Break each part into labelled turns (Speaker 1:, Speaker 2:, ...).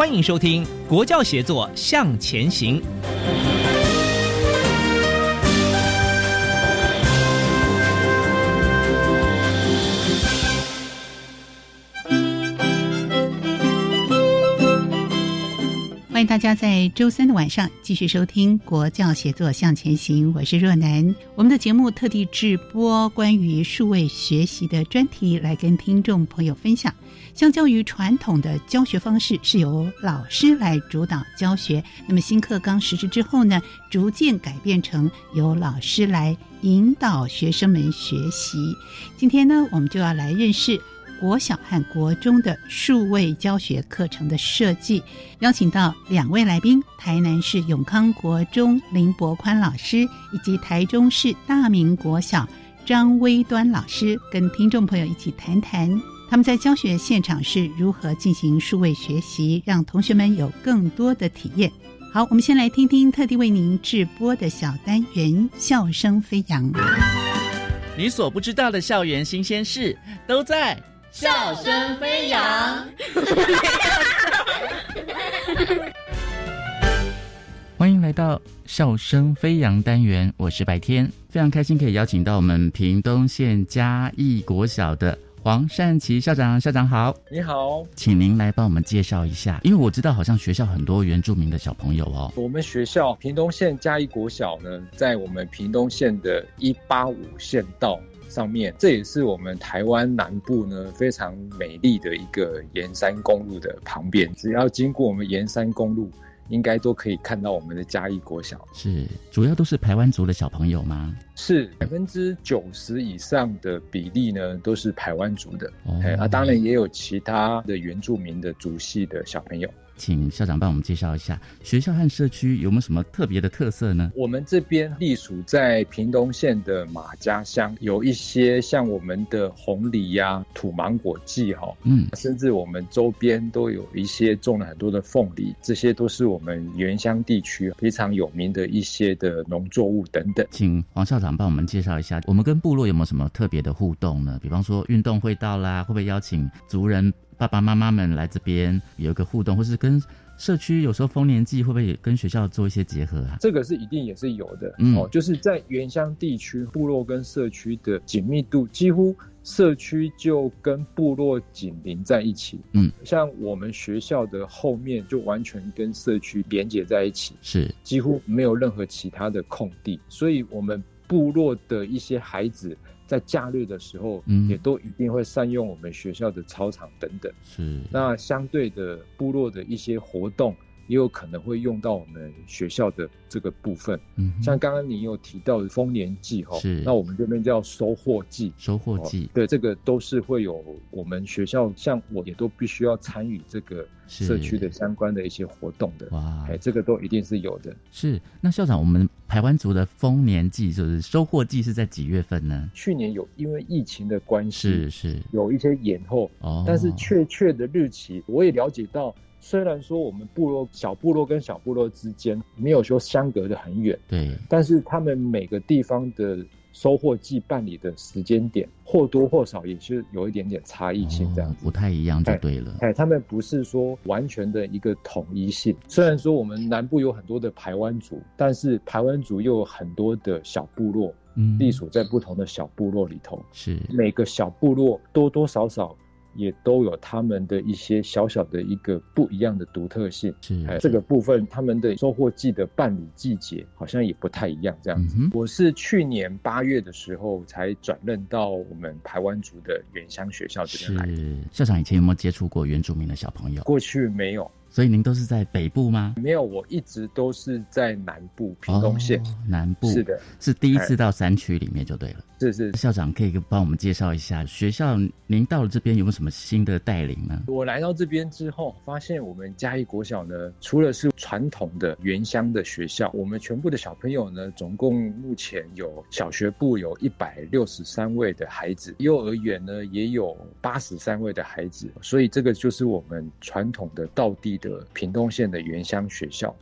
Speaker 1: 欢迎收听《国教协作向前行》。
Speaker 2: 欢迎大家在周三的晚上继续收听《国教协作向前行》，我是若楠。我们的节目特地制播关于数位学习的专题，来跟听众朋友分享。相较于传统的教学方式，是由老师来主导教学。那么新课纲实施之后呢，逐渐改变成由老师来引导学生们学习。今天呢，我们就要来认识。国小和国中的数位教学课程的设计，邀请到两位来宾：台南市永康国中林伯宽老师，以及台中市大明国小张威端老师，跟听众朋友一起谈谈他们在教学现场是如何进行数位学习，让同学们有更多的体验。好，我们先来听听特地为您直播的小单元《笑声飞扬》。
Speaker 3: 你所不知道的校园新鲜事都在。
Speaker 4: 笑声飞扬，
Speaker 3: 欢迎来到笑声飞扬单元，我是白天，非常开心可以邀请到我们屏东县嘉义国小的黄善琪校长，校长好，
Speaker 5: 你好，
Speaker 3: 请您来帮我们介绍一下，因为我知道好像学校很多原住民的小朋友哦，
Speaker 5: 我们学校屏东县嘉义国小呢，在我们屏东县的一八五县道。上面，这也是我们台湾南部呢非常美丽的一个沿山公路的旁边。只要经过我们沿山公路，应该都可以看到我们的嘉义国小。
Speaker 3: 是，主要都是台湾族的小朋友吗？
Speaker 5: 是，百分之九十以上的比例呢都是台湾族的。哦，啊，当然也有其他的原住民的族系的小朋友。
Speaker 3: 请校长帮我们介绍一下学校和社区有没有什么特别的特色呢？
Speaker 5: 我们这边隶属在屏东县的马家乡，有一些像我们的红梨呀、土芒果季哈，嗯，甚至我们周边都有一些种了很多的凤梨，这些都是我们原乡地区非常有名的一些的农作物等等。
Speaker 3: 请黄校长帮我们介绍一下，我们跟部落有没有什么特别的互动呢？比方说运动会到啦，会不会邀请族人？爸爸妈妈们来这边有一个互动，或是跟社区有时候丰年祭会不会跟学校做一些结合啊？
Speaker 5: 这个是一定也是有的，嗯，哦，就是在原乡地区部落跟社区的紧密度，几乎社区就跟部落紧邻在一起，嗯，像我们学校的后面就完全跟社区连接在一起，
Speaker 3: 是。
Speaker 5: 几乎没有任何其他的空地，所以我们部落的一些孩子。在假日的时候，嗯，也都一定会善用我们学校的操场等等。
Speaker 3: 是，
Speaker 5: 那相对的部落的一些活动，也有可能会用到我们学校的这个部分。嗯，像刚刚你有提到的丰年祭哈，
Speaker 3: 是，
Speaker 5: 那我们这边叫收获季。
Speaker 3: 收获季，
Speaker 5: 对，这个都是会有我们学校，像我也都必须要参与这个。社区的相关的一些活动的哇，哎，这个都一定是有的。
Speaker 3: 是那校长，我们台湾族的丰年祭就是收获季是在几月份呢？
Speaker 5: 去年有因为疫情的关系，
Speaker 3: 是是
Speaker 5: 有一些延后哦，但是确切的日期我也了解到，虽然说我们部落小部落跟小部落之间没有说相隔的很远，
Speaker 3: 对，
Speaker 5: 但是他们每个地方的收获季办理的时间点或多或少也是有一点点差异性，这样
Speaker 3: 不太一样就对了。
Speaker 5: 哎，他们不是说完全的一个统一性。虽然说我们南部有很多的排湾族，但是排湾族又有很多的小部落，嗯，隶属在不同的小部落里头，
Speaker 3: 是
Speaker 5: 每个小部落多多少少。也都有他们的一些小小的一个不一样的独特性，
Speaker 3: 是
Speaker 5: 这个部分，他们的收获季的办理季节好像也不太一样。这样子，我是去年八月的时候才转任到我们台湾族的原乡学校这边来。
Speaker 3: 是校长以前有没有接触过原住民的小朋友？
Speaker 5: 过去没有。
Speaker 3: 所以您都是在北部吗？
Speaker 5: 没有，我一直都是在南部屏东县。
Speaker 3: 南部
Speaker 5: 是的，
Speaker 3: 是第一次到山区里面就对了。
Speaker 5: 是是，
Speaker 3: 校长可以帮我们介绍一下学校。您到了这边有没有什么新的带领呢？
Speaker 5: 我来到这边之后，发现我们嘉义国小呢，除了是传统的原乡的学校，我们全部的小朋友呢，总共目前有小学部有一百六十三位的孩子，幼儿园呢也有八十三位的孩子，所以这个就是我们传统的道地。的屏东县的原乡学校，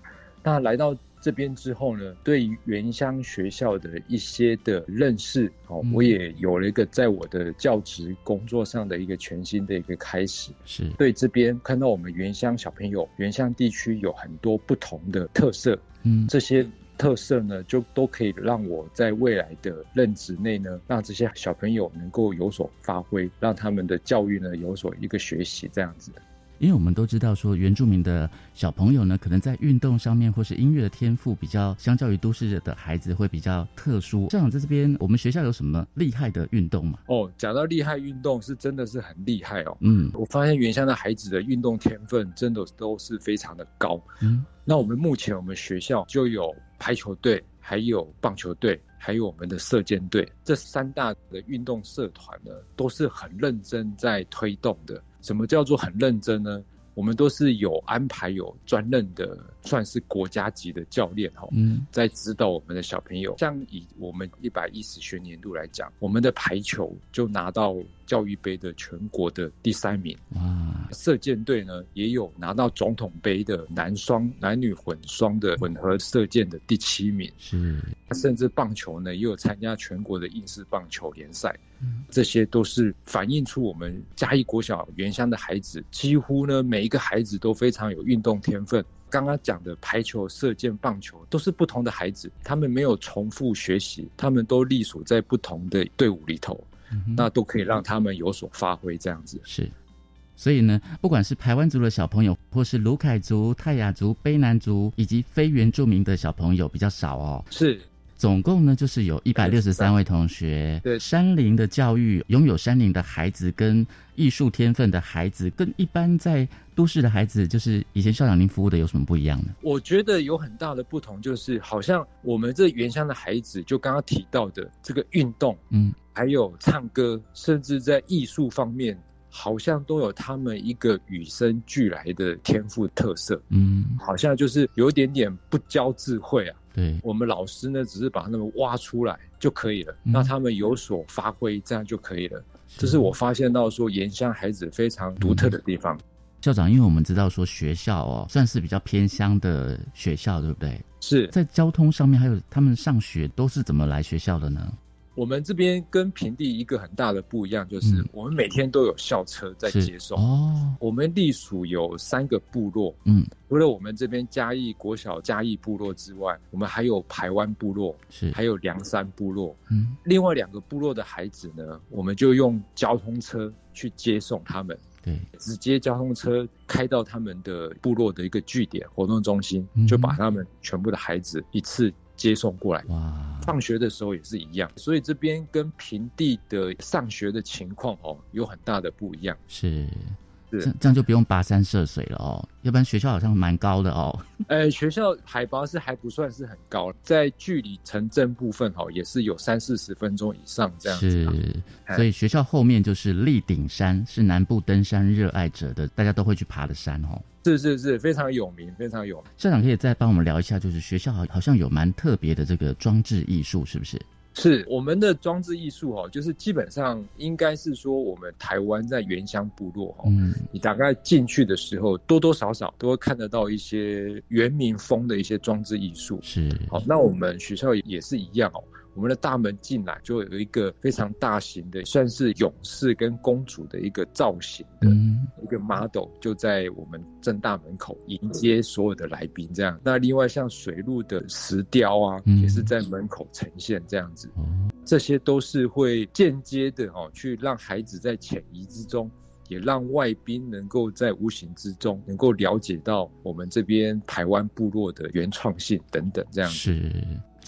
Speaker 5: 那来到这边之后呢，对于原乡学校的一些的认识，哦，我也有了一个在我的教职工作上的一个全新的一个开始。
Speaker 3: 是
Speaker 5: 对这边看到我们原乡小朋友，原乡地区有很多不同的特色，嗯，这些特色呢，就都可以让我在未来的任职内呢，让这些小朋友能够有所发挥，让他们的教育呢有所一个学习，这样子的。
Speaker 3: 因为我们都知道说，原住民的小朋友呢，可能在运动上面或是音乐的天赋比较，相较于都市的孩子会比较特殊。校长在这边，我们学校有什么厉害的运动吗？
Speaker 5: 哦，讲到厉害运动，是真的是很厉害哦。嗯，我发现原乡的孩子的运动天分真的都是非常的高。嗯，那我们目前我们学校就有排球队，还有棒球队，还有我们的射箭队，这三大的运动社团呢，都是很认真在推动的。什么叫做很认真呢？我们都是有安排、有专任的，算是国家级的教练哈，在指导我们的小朋友。像以我们一百一十学年度来讲，我们的排球就拿到。教育杯的全国的第三名，哇！射箭队呢也有拿到总统杯的男双、男女混双的混合射箭的第七名，
Speaker 3: 是。
Speaker 5: 甚至棒球呢也有参加全国的应试棒球联赛，这些都是反映出我们嘉义国小原乡的孩子，几乎呢每一个孩子都非常有运动天分。刚刚讲的排球、射箭、棒球都是不同的孩子，他们没有重复学习，他们都隶属在不同的队伍里头。那都可以让他们有所发挥，这样子
Speaker 3: 是。所以呢，不管是台湾族的小朋友，或是卢凯族、泰雅族、卑南族，以及非原住民的小朋友比较少哦。
Speaker 5: 是。
Speaker 3: 总共呢，就是有一百六十三位同学。
Speaker 5: 对，
Speaker 3: 山林的教育，拥有山林的孩子跟艺术天分的孩子，跟一般在都市的孩子，就是以前校长您服务的有什么不一样呢？
Speaker 5: 我觉得有很大的不同，就是好像我们这原乡的孩子，就刚刚提到的这个运动，嗯，还有唱歌，甚至在艺术方面。好像都有他们一个与生俱来的天赋特色，嗯，好像就是有一点点不教智慧啊。
Speaker 3: 对，
Speaker 5: 我们老师呢，只是把他们挖出来就可以了，让他们有所发挥，这样就可以了。这是我发现到说盐乡孩子非常独特的地方。
Speaker 3: 校长，因为我们知道说学校哦，算是比较偏乡的学校，对不对？
Speaker 5: 是
Speaker 3: 在交通上面，还有他们上学都是怎么来学校的呢？
Speaker 5: 我们这边跟平地一个很大的不一样，就是我们每天都有校车在接送。哦，我们隶属有三个部落，嗯，除了我们这边嘉义国小嘉义部落之外，我们还有台湾部落，
Speaker 3: 是
Speaker 5: 还有梁山部落。嗯，另外两个部落的孩子呢，我们就用交通车去接送他们，
Speaker 3: 对，
Speaker 5: 直接交通车开到他们的部落的一个据点活动中心，就把他们全部的孩子一次。接送过来，哇！放学的时候也是一样，所以这边跟平地的上学的情况哦，有很大的不一样。
Speaker 3: 是。这这样就不用跋山涉水了哦，要不然学校好像蛮高的哦。
Speaker 5: 呃，学校海拔是还不算是很高，在距离城镇部分哈，也是有三四十分钟以上这样子。
Speaker 3: 是，所以学校后面就是立顶山，是南部登山热爱者的大家都会去爬的山哦。
Speaker 5: 是是是，非常有名，非常有名。
Speaker 3: 校长可以再帮我们聊一下，就是学校好好像有蛮特别的这个装置艺术，是不是？
Speaker 5: 是我们的装置艺术哦，就是基本上应该是说，我们台湾在原乡部落哦，你大概进去的时候，多多少少都会看得到一些原民风的一些装置艺术。
Speaker 3: 是，
Speaker 5: 好，那我们学校也是一样哦。我们的大门进来就有一个非常大型的，算是勇士跟公主的一个造型的一个 model，就在我们正大门口迎接所有的来宾。这样，那另外像水路的石雕啊，也是在门口呈现这样子。这些都是会间接的哦，去让孩子在潜移之中。也让外宾能够在无形之中能够了解到我们这边台湾部落的原创性等等，这样
Speaker 3: 是。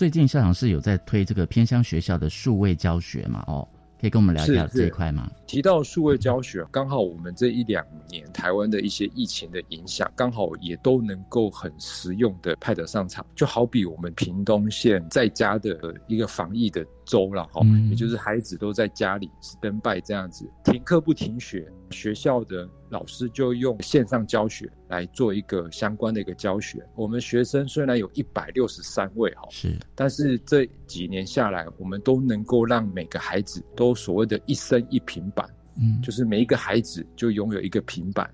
Speaker 3: 最近校长是有在推这个偏乡学校的数位教学嘛？哦。可以跟我们聊一下这一块吗？
Speaker 5: 提到数位教学，刚好我们这一两年台湾的一些疫情的影响，刚好也都能够很实用的派得上场。就好比我们屏东县在家的一个防疫的州了哈，也就是孩子都在家里登拜这样子，停课不停学，学校的。老师就用线上教学来做一个相关的一个教学。我们学生虽然有一百六十三位哈，
Speaker 3: 是，
Speaker 5: 但是这几年下来，我们都能够让每个孩子都所谓的一生一平板，嗯，就是每一个孩子就拥有一个平板，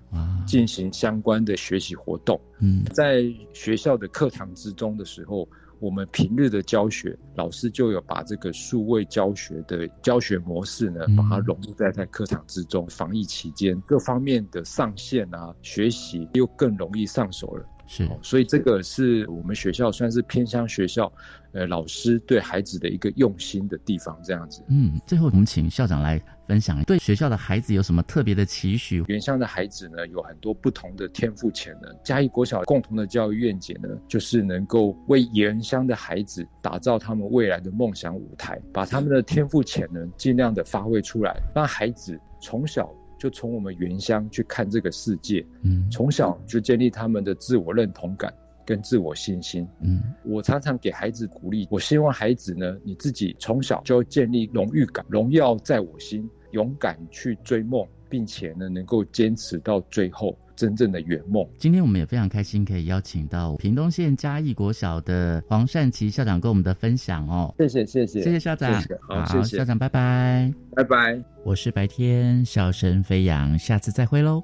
Speaker 5: 进行相关的学习活动。嗯，在学校的课堂之中的时候。我们平日的教学，老师就有把这个数位教学的教学模式呢，把它融入在在课堂之中。防疫期间，各方面的上线啊，学习又更容易上手了。
Speaker 3: 是，
Speaker 5: 所以这个是我们学校算是偏乡学校，呃，老师对孩子的一个用心的地方，这样子。
Speaker 3: 嗯，最后我们请校长来分享，对学校的孩子有什么特别的期许？
Speaker 5: 原乡的孩子呢，有很多不同的天赋潜能。嘉义国小共同的教育愿景呢，就是能够为原乡的孩子打造他们未来的梦想舞台，把他们的天赋潜能尽量的发挥出来，让孩子从小。就从我们原乡去看这个世界，嗯，从小就建立他们的自我认同感跟自我信心，嗯，我常常给孩子鼓励，我希望孩子呢，你自己从小就建立荣誉感，荣耀在我心，勇敢去追梦，并且呢，能够坚持到最后。真正的圆梦。
Speaker 3: 今天我们也非常开心，可以邀请到屏东县嘉义国小的黄善奇校长跟我们的分享哦。
Speaker 5: 谢谢谢谢
Speaker 3: 谢谢校长，
Speaker 5: 好谢谢
Speaker 3: 校长，拜拜
Speaker 5: 拜拜。
Speaker 3: 我是白天笑声飞扬，下次再会喽。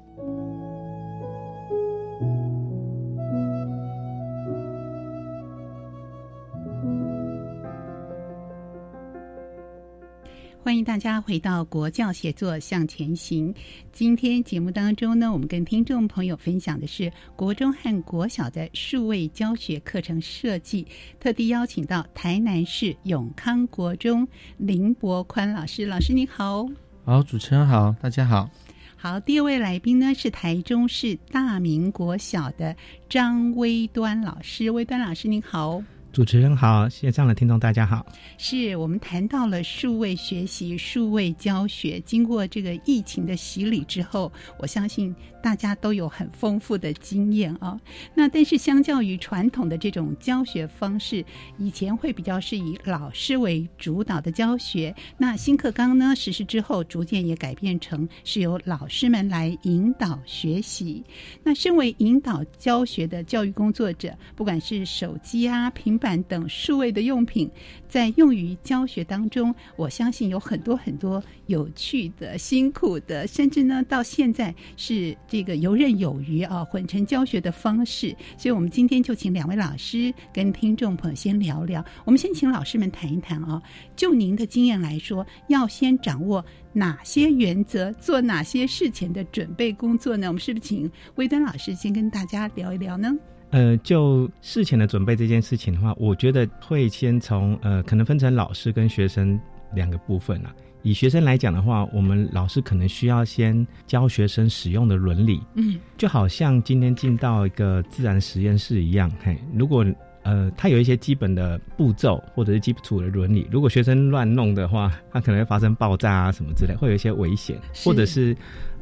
Speaker 2: 家回到国教协作向前行。今天节目当中呢，我们跟听众朋友分享的是国中和国小的数位教学课程设计，特地邀请到台南市永康国中林博宽老师。老师您好，
Speaker 6: 好，主持人好，大家好。
Speaker 2: 好，第二位来宾呢是台中市大明国小的张威端老师。威端老师您好。
Speaker 6: 主持人好，线上的听众大家好。
Speaker 2: 是我们谈到了数位学习、数位教学，经过这个疫情的洗礼之后，我相信大家都有很丰富的经验啊。那但是相较于传统的这种教学方式，以前会比较是以老师为主导的教学。那新课纲呢实施之后，逐渐也改变成是由老师们来引导学习。那身为引导教学的教育工作者，不管是手机啊、平板板等数位的用品，在用于教学当中，我相信有很多很多有趣的、辛苦的，甚至呢，到现在是这个游刃有余啊，混成教学的方式。所以，我们今天就请两位老师跟听众朋友先聊聊。我们先请老师们谈一谈啊，就您的经验来说，要先掌握哪些原则，做哪些事前的准备工作呢？我们是不是请威登老师先跟大家聊一聊呢？
Speaker 6: 呃，就事前的准备这件事情的话，我觉得会先从呃，可能分成老师跟学生两个部分啊。以学生来讲的话，我们老师可能需要先教学生使用的伦理，嗯，就好像今天进到一个自然实验室一样，嘿，如果呃，他有一些基本的步骤或者是基础的伦理，如果学生乱弄的话，他可能会发生爆炸啊什么之类，会有一些危险，或者是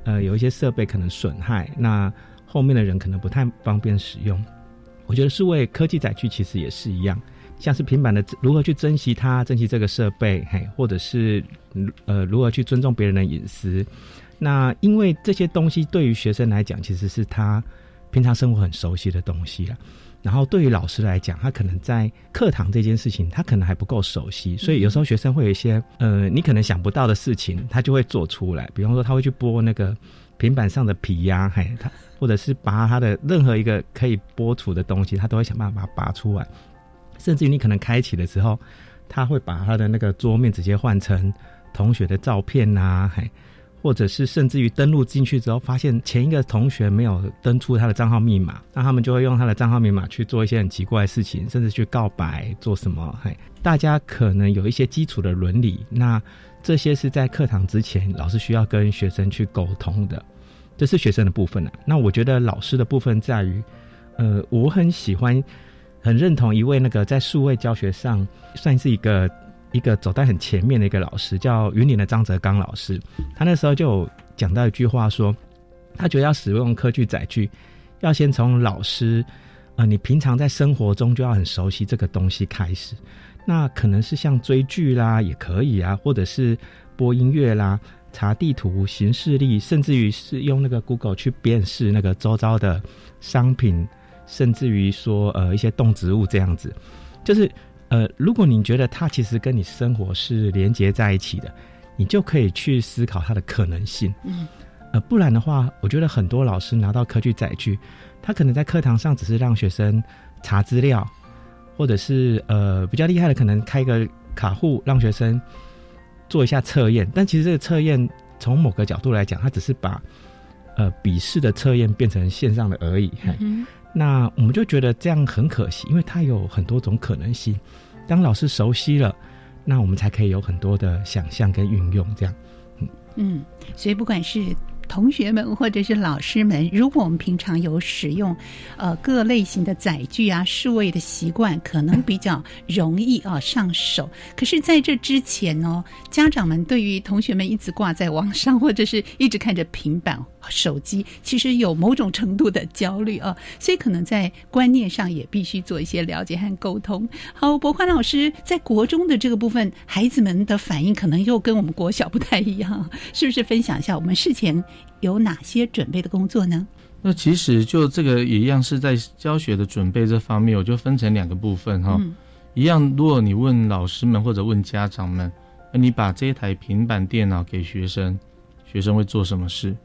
Speaker 6: 呃，有一些设备可能损害，那后面的人可能不太方便使用。我觉得数位科技载具其实也是一样，像是平板的如何去珍惜它，珍惜这个设备，嘿，或者是呃如何去尊重别人的隐私。那因为这些东西对于学生来讲，其实是他平常生活很熟悉的东西啊。然后对于老师来讲，他可能在课堂这件事情，他可能还不够熟悉，所以有时候学生会有一些呃你可能想不到的事情，他就会做出来。比方说，他会去播那个平板上的皮呀，嘿，他。或者是拔它的任何一个可以剥除的东西，他都会想办法把它拔出来。甚至于你可能开启的时候，他会把他的那个桌面直接换成同学的照片呐，嘿。或者是甚至于登录进去之后，发现前一个同学没有登出他的账号密码，那他们就会用他的账号密码去做一些很奇怪的事情，甚至去告白做什么？嘿，大家可能有一些基础的伦理，那这些是在课堂之前老师需要跟学生去沟通的，这是学生的部分啊。那我觉得老师的部分在于，呃，我很喜欢，很认同一位那个在数位教学上算是一个。一个走在很前面的一个老师叫云林的张泽刚老师，他那时候就讲到一句话说，他觉得要使用科具载具，要先从老师，呃，你平常在生活中就要很熟悉这个东西开始。那可能是像追剧啦，也可以啊，或者是播音乐啦、查地图、行事历，甚至于是用那个 Google 去辨识那个周遭的商品，甚至于说呃一些动植物这样子，就是。呃，如果你觉得它其实跟你生活是连接在一起的，你就可以去思考它的可能性。嗯，呃，不然的话，我觉得很多老师拿到科具载具，他可能在课堂上只是让学生查资料，或者是呃比较厉害的，可能开个卡户让学生做一下测验。但其实这个测验从某个角度来讲，它只是把呃笔试的测验变成线上的而已。嗯。那我们就觉得这样很可惜，因为它有很多种可能性。当老师熟悉了，那我们才可以有很多的想象跟运用。这样，
Speaker 2: 嗯嗯，所以不管是。同学们或者是老师们，如果我们平常有使用呃各类型的载具啊、数位的习惯，可能比较容易啊上手。可是，在这之前呢，家长们对于同学们一直挂在网上，或者是一直看着平板、手机，其实有某种程度的焦虑啊，所以可能在观念上也必须做一些了解和沟通。好，博宽老师在国中的这个部分，孩子们的反应可能又跟我们国小不太一样，是不是？分享一下我们事前。有哪些准备的工作呢？
Speaker 7: 那其实就这个也一样是在教学的准备这方面，我就分成两个部分哈。一样，如果你问老师们或者问家长们，那你把这一台平板电脑给学生，学生会做什么事？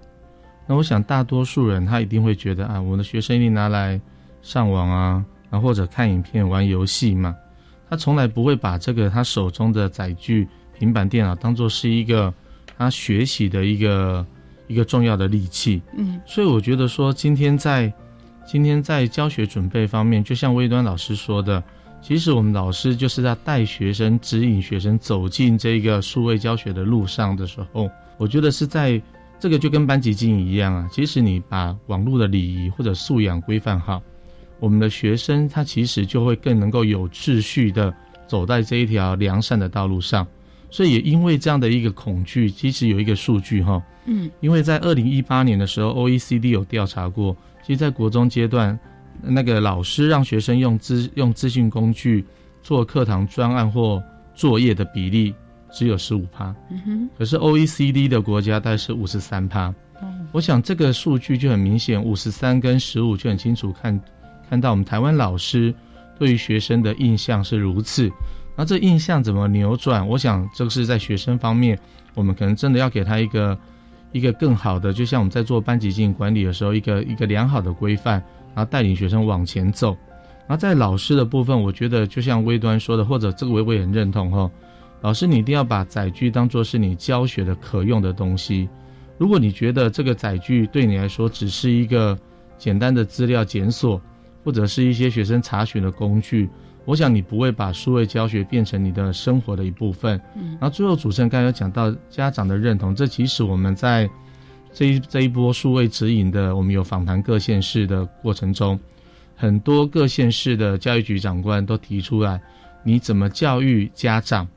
Speaker 7: 那我想大多数人他一定会觉得啊，我的学生一定拿来上网啊，然后或者看影片、玩游戏嘛。他从来不会把这个他手中的载具平板电脑当做是一个他学习的一个。一个重要的利器，嗯，所以我觉得说，今天在今天在教学准备方面，就像微端老师说的，其实我们老师就是在带学生、指引学生走进这个数位教学的路上的时候，我觉得是在这个就跟班级经营一样啊。即使你把网络的礼仪或者素养规范好，我们的学生他其实就会更能够有秩序的走在这一条良善的道路上。所以也因为这样的一个恐惧，其实有一个数据哈。嗯，因为在二零一八年的时候，OECD 有调查过，其实，在国中阶段，那个老师让学生用资用资讯工具做课堂专案或作业的比例只有十五趴，嗯哼，可是 OECD 的国家大概是五十三趴。我想这个数据就很明显，五十三跟十五就很清楚看看到我们台湾老师对于学生的印象是如此。那这印象怎么扭转？我想这个是在学生方面，我们可能真的要给他一个。一个更好的，就像我们在做班级经营管理的时候，一个一个良好的规范，然后带领学生往前走。然后在老师的部分，我觉得就像微端说的，或者这个我也很认同哈。老师，你一定要把载具当做是你教学的可用的东西。如果你觉得这个载具对你来说只是一个简单的资料检索，或者是一些学生查询的工具。我想你不会把数位教学变成你的生活的一部分。嗯，然后最后主持人刚才有讲到家长的认同，这其实我们在这一这一波数位指引的，我们有访谈各县市的过程中，很多各县市的教育局长官都提出来，你怎么教育家长，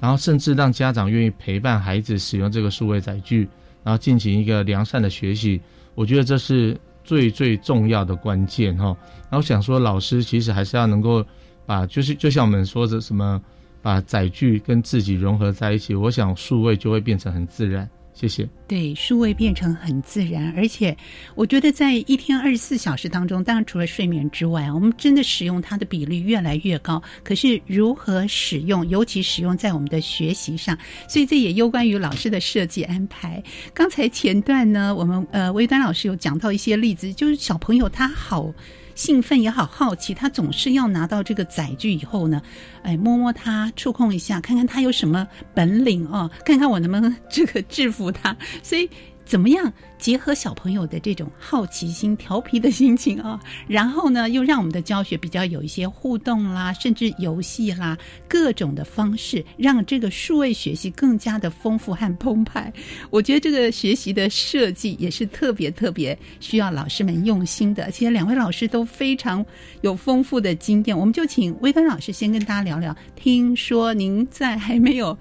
Speaker 7: 然后甚至让家长愿意陪伴孩子使用这个数位载具，然后进行一个良善的学习。我觉得这是最最重要的关键哈。然后想说，老师其实还是要能够。把就是就像我们说的什么，把载具跟自己融合在一起，我想数位就会变成很自然。谢谢。
Speaker 2: 对，数位变成很自然，而且我觉得在一天二十四小时当中，当然除了睡眠之外，我们真的使用它的比例越来越高。可是如何使用，尤其使用在我们的学习上，所以这也攸关于老师的设计安排。刚才前段呢，我们呃微端老师有讲到一些例子，就是小朋友他好。兴奋也好，好奇，他总是要拿到这个载具以后呢，哎，摸摸它，触控一下，看看它有什么本领哦，看看我能不能这个制服它，所以。怎么样结合小朋友的这种好奇心、调皮的心情啊？然后呢，又让我们的教学比较有一些互动啦，甚至游戏啦，各种的方式，让这个数位学习更加的丰富和澎湃。我觉得这个学习的设计也是特别特别需要老师们用心的。而且两位老师都非常有丰富的经验，我们就请威根老师先跟大家聊聊。听说您在还没有。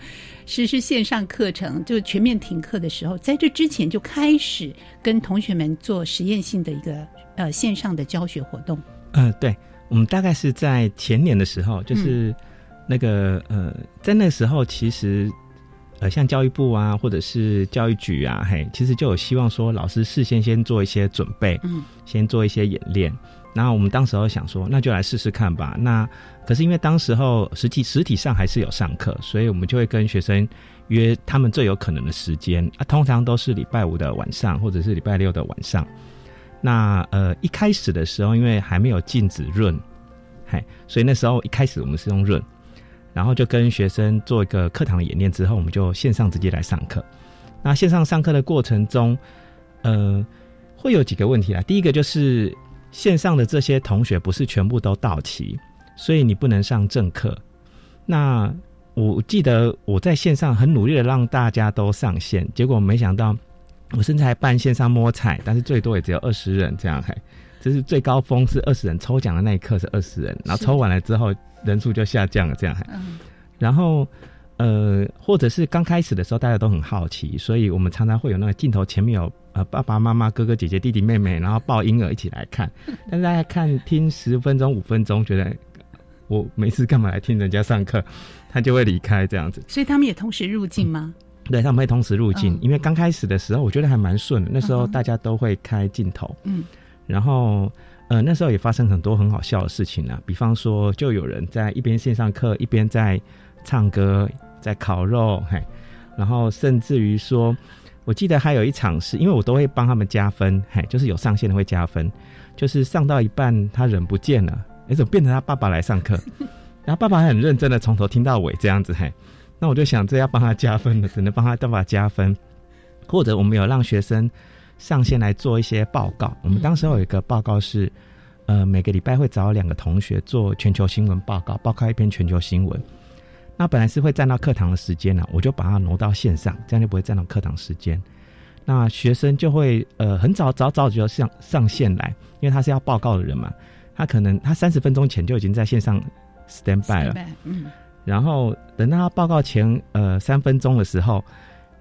Speaker 2: 实施线上课程就全面停课的时候，在这之前就开始跟同学们做实验性的一个呃线上的教学活动。
Speaker 6: 嗯，对，我们大概是在前年的时候，就是那个呃，在那时候其实呃，像教育部啊，或者是教育局啊，嘿，其实就有希望说老师事先先做一些准备，嗯，先做一些演练。然后我们当时候想说，那就来试试看吧。那可是因为当时候实际实体上还是有上课，所以我们就会跟学生约他们最有可能的时间啊，通常都是礼拜五的晚上或者是礼拜六的晚上。那呃一开始的时候，因为还没有禁止润，嘿，所以那时候一开始我们是用润，然后就跟学生做一个课堂的演练之后，我们就线上直接来上课。那线上上课的过程中，呃，会有几个问题啊。第一个就是。线上的这些同学不是全部都到齐，所以你不能上正课。那我记得我在线上很努力的让大家都上线，结果没想到我甚至还办线上摸彩，但是最多也只有二十人这样，还这是最高峰是二十人，抽奖的那一刻是二十人，然后抽完了之后人数就下降了这样，还然后。呃，或者是刚开始的时候，大家都很好奇，所以我们常常会有那个镜头前面有呃爸爸妈妈、哥哥姐姐、弟弟妹妹，然后抱婴儿一起来看。但是大家看听十分钟、五分钟，觉得我没事干嘛来听人家上课，他就会离开这样子。
Speaker 2: 所以他们也同时入境吗？
Speaker 6: 对，他们会同时入境，因为刚开始的时候，我觉得还蛮顺的。那时候大家都会开镜头，嗯，然后呃那时候也发生很多很好笑的事情啊，比方说就有人在一边线上课一边在唱歌。在烤肉，嘿，然后甚至于说，我记得还有一场是，因为我都会帮他们加分，嘿，就是有上线的会加分，就是上到一半他人不见了，哎，怎么变成他爸爸来上课？然后爸爸很认真的从头听到尾这样子，嘿，那我就想这要帮他加分了，只能帮他爸爸加分，或者我们有让学生上线来做一些报告，我们当时有一个报告是，呃，每个礼拜会找两个同学做全球新闻报告，报告一篇全球新闻。那本来是会占到课堂的时间呢，我就把它挪到线上，这样就不会占到课堂时间。那学生就会呃很早早早就上上线来，因为他是要报告的人嘛，他可能他三十分钟前就已经在线上 stand by 了，嗯，然后等到他报告前呃三分钟的时候，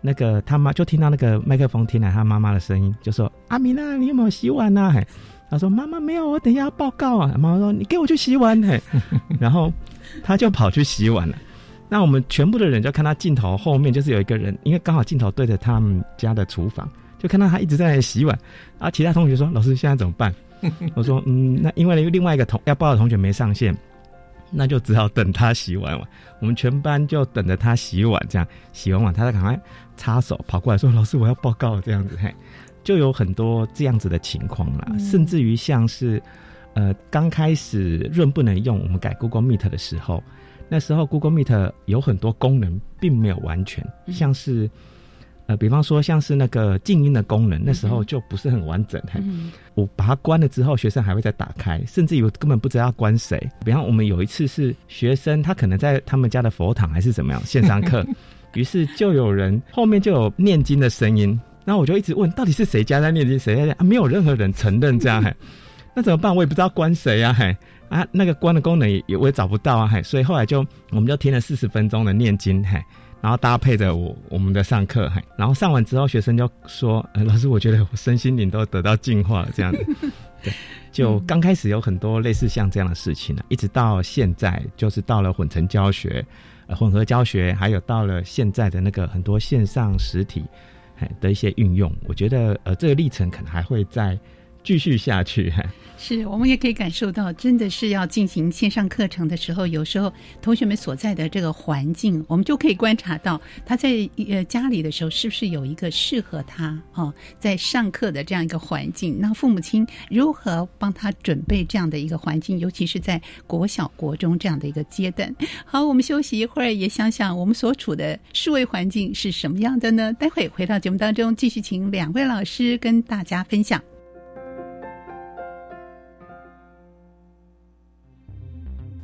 Speaker 6: 那个他妈就听到那个麦克风听来他妈妈的声音，就说阿米娜，你有没有洗碗呐？他说妈妈没有，我等一下要报告啊。妈妈说你给我去洗碗，嘿，然后他就跑去洗碗了。那我们全部的人就看他镜头后面，就是有一个人，因为刚好镜头对着他们家的厨房，就看到他一直在那里洗碗。啊，其他同学说：“老师，现在怎么办？” 我说：“嗯，那因为另外一个同要报的同学没上线，那就只好等他洗完碗。我们全班就等着他洗碗，这样洗完碗，他再赶快擦手跑过来说：‘老师，我要报告。’这样子，嘿，就有很多这样子的情况啦。甚至于像是，呃，刚开始润不能用，我们改 Google Meet 的时候。”那时候 Google Meet 有很多功能并没有完全，像是呃，比方说像是那个静音的功能，那时候就不是很完整。嘿我把它关了之后，学生还会再打开，甚至于根本不知道要关谁。比方我们有一次是学生，他可能在他们家的佛堂还是怎么样线上课，于是就有人后面就有念经的声音，然后我就一直问，到底是谁家在念经，谁在念？啊，没有任何人承认这样，那怎么办？我也不知道关谁啊，嘿。啊，那个关的功能也也我也找不到啊，嘿，所以后来就我们就听了四十分钟的念经，嘿，然后搭配着我我们的上课，嘿，然后上完之后，学生就说，呃，老师，我觉得我身心灵都得到净化了，这样子，对，就刚开始有很多类似像这样的事情呢，一直到现在，就是到了混成教学、呃混合教学，还有到了现在的那个很多线上实体，的一些运用，我觉得呃这个历程可能还会在。继续下去。
Speaker 2: 是我们也可以感受到，真的是要进行线上课程的时候，有时候同学们所在的这个环境，我们就可以观察到他在呃家里的时候，是不是有一个适合他哦在上课的这样一个环境？那父母亲如何帮他准备这样的一个环境？尤其是在国小、国中这样的一个阶段。好，我们休息一会儿，也想想我们所处的数位环境是什么样的呢？待会回到节目当中，继续请两位老师跟大家分享。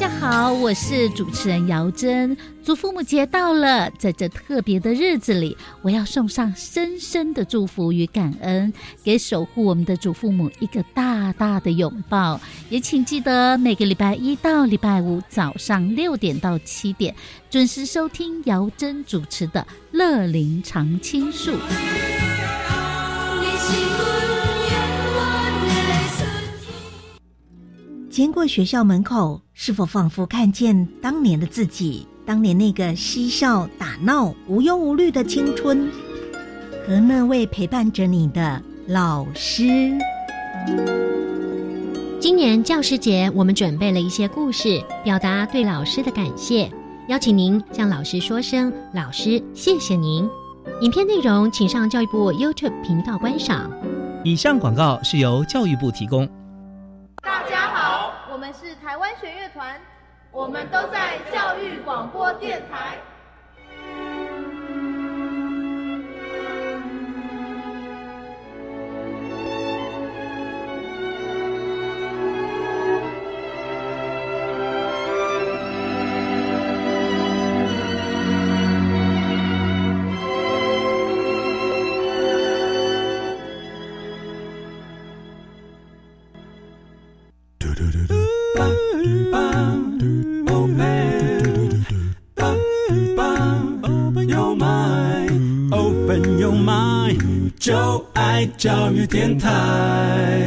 Speaker 8: 大家好，我是主持人姚珍。祖父母节到了，在这特别的日子里，我要送上深深的祝福与感恩，给守护我们的祖父母一个大大的拥抱。也请记得每个礼拜一到礼拜五早上六点到七点，准时收听姚珍主持的《乐龄常青树》。
Speaker 9: 经过学校门口，是否仿佛看见当年的自己？当年那个嬉笑打闹、无忧无虑的青春，和那位陪伴着你的老师。
Speaker 10: 今年教师节，我们准备了一些故事，表达对老师的感谢，邀请您向老师说声“老师，谢谢您”。影片内容请上教育部 YouTube 频道观赏。
Speaker 1: 以上广告是由教育部提供。
Speaker 11: 我们是台湾弦乐团，我们都在教育广播电台。
Speaker 12: 教育电台。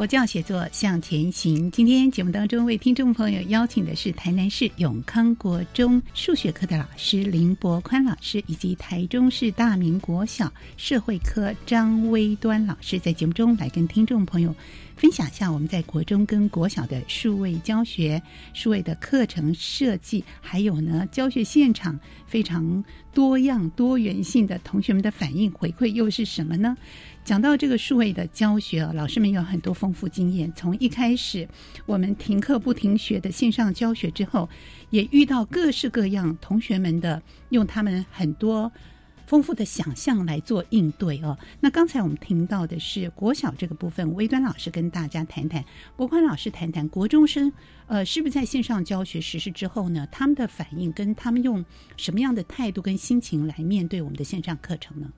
Speaker 2: 国教写作向前行。今天节目当中为听众朋友邀请的是台南市永康国中数学科的老师林博宽老师，以及台中市大明国小社会科张威端老师，在节目中来跟听众朋友。分享一下我们在国中跟国小的数位教学、数位的课程设计，还有呢教学现场非常多样多元性的同学们的反应回馈又是什么呢？讲到这个数位的教学，老师们有很多丰富经验。从一开始我们停课不停学的线上教学之后，也遇到各式各样同学们的用他们很多。丰富的想象来做应对哦。那刚才我们听到的是国小这个部分，微端老师跟大家谈谈，博宽老师谈谈国中生，呃，是不是在线上教学实施之后呢？他们的反应跟他们用什么样的态度跟心情来面对我们的线上课程呢？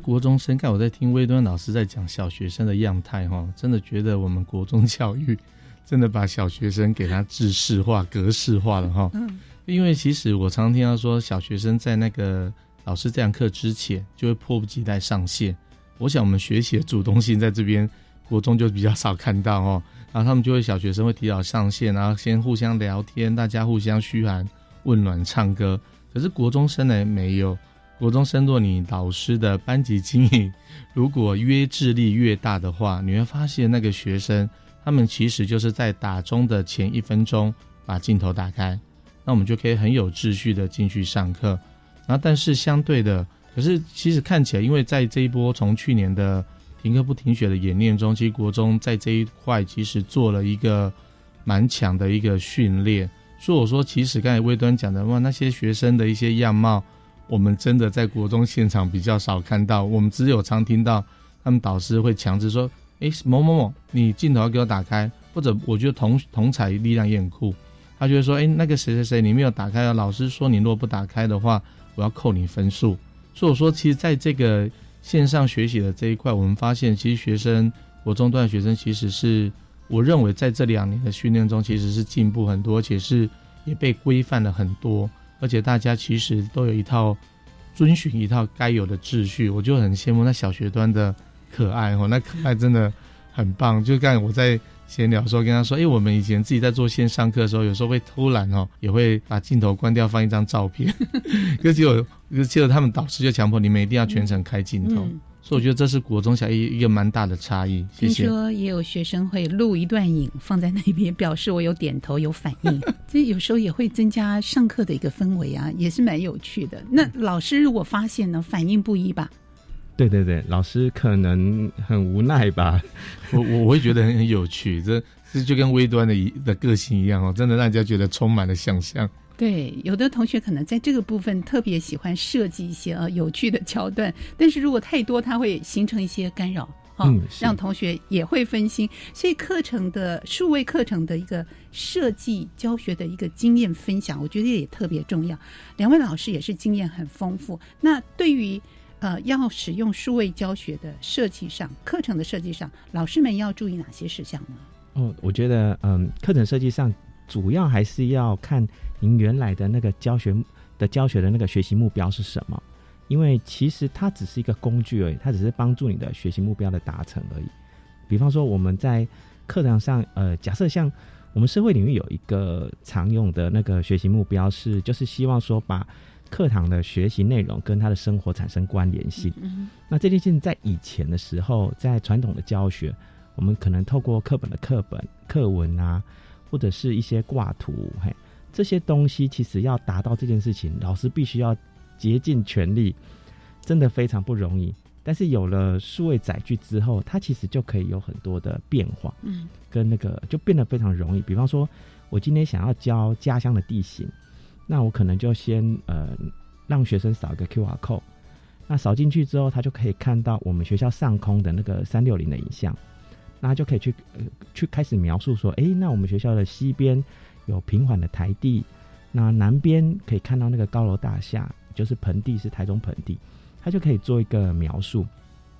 Speaker 7: 国中生，看我在听微端老师在讲小学生的样态哈，真的觉得我们国中教育 真的把小学生给他制式化、格式化了哈。嗯，因为其实我常听到说，小学生在那个。老师这堂课之前就会迫不及待上线，我想我们学习的主动性在这边国中就比较少看到哦，然后他们就会小学生会提早上线，然后先互相聊天，大家互相嘘寒问暖唱歌。可是国中生呢没有，国中生若你老师的班级经营如果约制力越大的话，你会发现那个学生他们其实就是在打钟的前一分钟把镜头打开，那我们就可以很有秩序的进去上课。然后，但是相对的，可是其实看起来，因为在这一波从去年的停课不停学的演练中，其实国中在这一块其实做了一个蛮强的一个训练。所以我说，其实刚才微端讲的话，那些学生的一些样貌，我们真的在国中现场比较少看到。我们只有常听到他们导师会强制说：“哎，某某某，你镜头要给我打开。”或者我觉得同同彩力量也很酷，他就会说：“哎，那个谁谁谁，你没有打开啊？老师说你如果不打开的话。”我要扣你分数，所以我说，其实在这个线上学习的这一块，我们发现，其实学生国中段学生其实是，我认为在这两年的训练中，其实是进步很多，而且是也被规范了很多，而且大家其实都有一套遵循一套该有的秩序，我就很羡慕那小学端的可爱哦，那可爱真的很棒。就刚才我在闲聊的时候跟他说，哎，我们以前自己在做线上课的时候，有时候会偷懒哦，也会把镜头关掉放一张照片，可是有。记得他们导师就强迫你们一定要全程开镜头，所以我觉得这是国中小一一个蛮大的差异。
Speaker 2: 听说也有学生会录一段影放在那边，表示我有点头有反应，这有时候也会增加上课的一个氛围啊，也是蛮有趣的。那老师如果发现呢，反应不一吧？
Speaker 6: 对对对，老师可能很无奈吧。
Speaker 7: 我我我会觉得很很有趣，这这就跟微端的一的个性一样哦，真的让人家觉得充满了想象。
Speaker 2: 对，有的同学可能在这个部分特别喜欢设计一些呃有趣的桥段，但是如果太多，它会形成一些干扰，嗯，让同学也会分心。所以课程的数位课程的一个设计教学的一个经验分享，我觉得也特别重要。两位老师也是经验很丰富。那对于呃要使用数位教学的设计上，课程的设计上，老师们要注意哪些事项呢？
Speaker 6: 哦，我觉得嗯，课程设计上主要还是要看。您原来的那个教学的教学的那个学习目标是什么？因为其实它只是一个工具而已，它只是帮助你的学习目标的达成而已。比方说，我们在课堂上，呃，假设像我们社会领域有一个常用的那个学习目标是，就是希望说把课堂的学习内容跟他的生活产生关联性。那这件事情在以前的时候，在传统的教学，我们可能透过课本的课本课文啊，或者是一些挂图，嘿。这些东西其实要达到这件事情，老师必须要竭尽全力，真的非常不容易。但是有了数位载具之后，它其实就可以有很多的变化，嗯，跟那个就变得非常容易。比方说，我今天想要教家乡的地形，那我可能就先呃让学生扫一个 Q R code，那扫进去之后，他就可以看到我们学校上空的那个三六零的影像，那就可以去呃去开始描述说，哎，那我们学校的西边。有平缓的台地，那南边可以看到那个高楼大厦，就是盆地是台中盆地，它就可以做一个描述。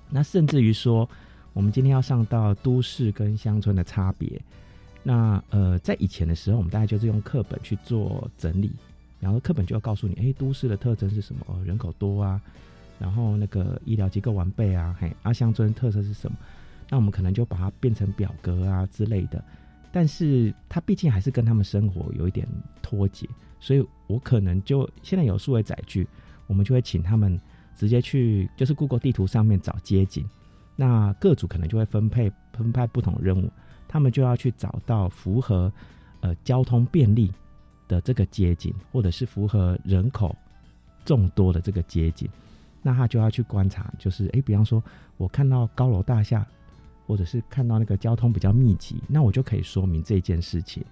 Speaker 6: 那甚至于说，我们今天要上到都市跟乡村的差别，那呃，在以前的时候，我们大概就是用课本去做整理，然后课本就要告诉你，哎，都市的特征是什么？人口多啊，然后那个医疗机构完备啊，嘿，啊，乡村特色是什么？那我们可能就把它变成表格啊之类的。但是他毕竟还是跟他们生活有一点脱节，所以我可能就现在有数位载具，我们就会请他们直接去，就是 Google 地图上面找街景，那各组可能就会分配分派不同任务，他们就要去找到符合呃交通便利的这个街景，或者是符合人口众多的这个街景，那他就要去观察，就是哎，比方说我看到高楼大厦。或者是看到那个交通比较密集，那我就可以说明这件事情。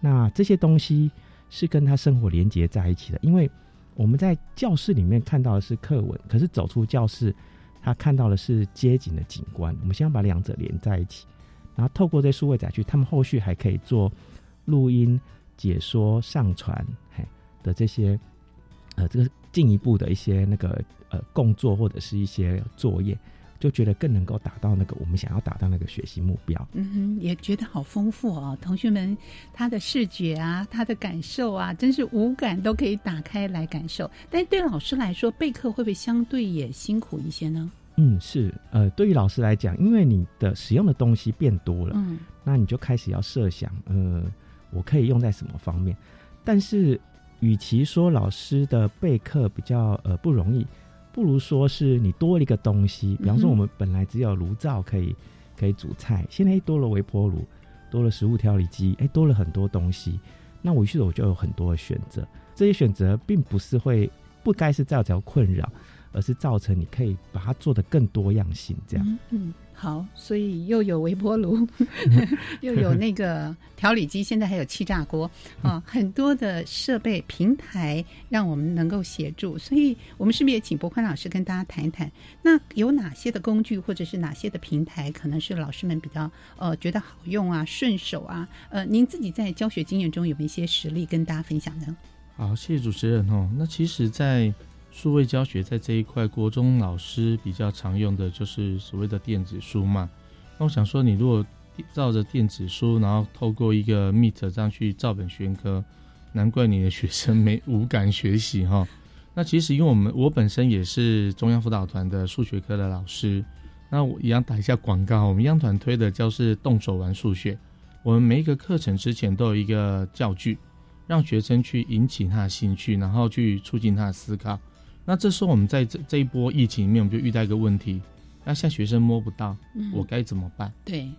Speaker 6: 那这些东西是跟他生活连接在一起的，因为我们在教室里面看到的是课文，可是走出教室，他看到的是街景的景观。我们先要把两者连在一起，然后透过这数位载具，他们后续还可以做录音、解说、上传，嘿的这些呃，这个进一步的一些那个呃工作或者是一些作业。就觉得更能够达到那个我们想要达到那个学习目标。
Speaker 2: 嗯哼，也觉得好丰富哦，同学们他的视觉啊，他的感受啊，真是五感都可以打开来感受。但是对老师来说，备课会不会相对也辛苦一些呢？
Speaker 6: 嗯，是。呃，对于老师来讲，因为你的使用的东西变多了，嗯，那你就开始要设想，呃，我可以用在什么方面。但是，与其说老师的备课比较呃不容易。不如说是你多了一个东西，比方说我们本来只有炉灶可以可以煮菜，现在多了微波炉，多了食物调理机，哎，多了很多东西。那我于是我就有很多的选择，这些选择并不是会不该是造成困扰，而是造成你可以把它做的更多样性，这样。
Speaker 2: 嗯。好，所以 又有微波炉，又有那个调理机，现在还有气炸锅啊，很多的设备平台让我们能够协助。所以，我们是不是也请博宽老师跟大家谈一谈？那有哪些的工具，或者是哪些的平台，可能是老师们比较呃觉得好用啊、顺手啊？呃，您自己在教学经验中有没有一些实例跟大家分享呢？
Speaker 7: 好，谢谢主持人哦。那其实，在数位教学在这一块，国中老师比较常用的就是所谓的电子书嘛。那我想说，你如果照着电子书，然后透过一个 Meet 这样去照本宣科，难怪你的学生没无感学习哈。那其实因为我们我本身也是中央辅导团的数学科的老师，那我一样打一下广告，我们央团推的教是动手玩数学。我们每一个课程之前都有一个教具，让学生去引起他的兴趣，然后去促进他的思考。那这时候我们在这这一波疫情里面，我们就遇到一个问题，那现在学生摸不到，我该怎么办？
Speaker 2: 对，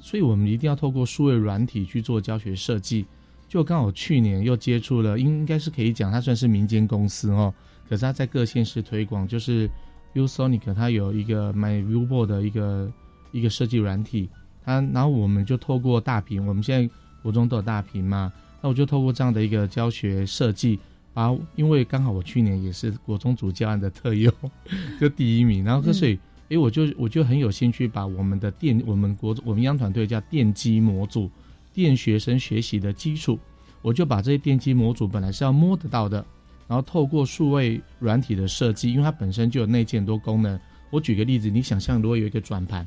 Speaker 7: 所以我们一定要透过数位软体去做教学设计。就刚好去年又接触了，应该是可以讲，它算是民间公司哦。可是它在各县市推广，就是 Usonic，它有一个 MyViewBoard 的一个一个设计软体。它然后我们就透过大屏，我们现在国中都有大屏嘛，那我就透过这样的一个教学设计。啊，因为刚好我去年也是国中组教案的特优，就第一名，然后所以，哎，我就我就很有兴趣把我们的电，我们国我们央团队叫电机模组，电学生学习的基础，我就把这些电机模组本来是要摸得到的，然后透过数位软体的设计，因为它本身就有内建多功能。我举个例子，你想象如果有一个转盘，